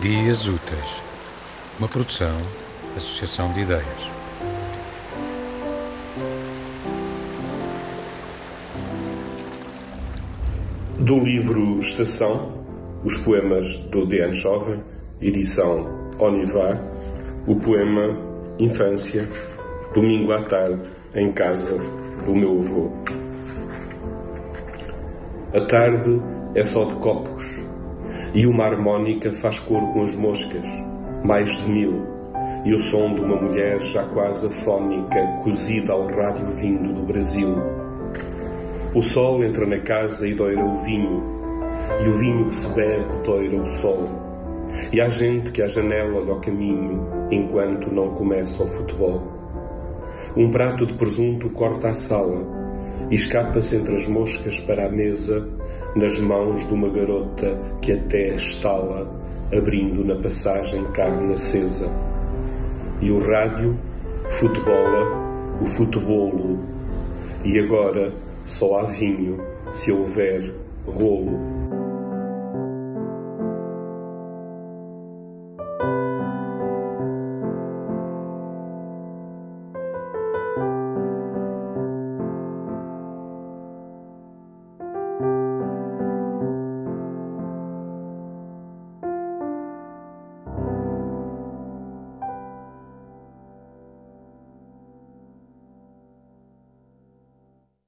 Dias Úteis, uma produção, associação de ideias. Do livro Estação, os poemas do DN Jovem, edição Onivar, o poema Infância, domingo à tarde, em casa do meu avô. A tarde é só de copos e uma harmónica faz cor com as moscas, mais de mil, e o som de uma mulher já quase afónica, cozida ao rádio vindo do Brasil. O sol entra na casa e doira o vinho, e o vinho que se bebe doira o sol. E há gente que à janela olha ao caminho enquanto não começa o futebol. Um prato de presunto corta a sala e escapa-se entre as moscas para a mesa nas mãos de uma garota que até estala, abrindo na passagem carne acesa. E o rádio, futebola, o futebolo. E agora só há vinho se houver rolo.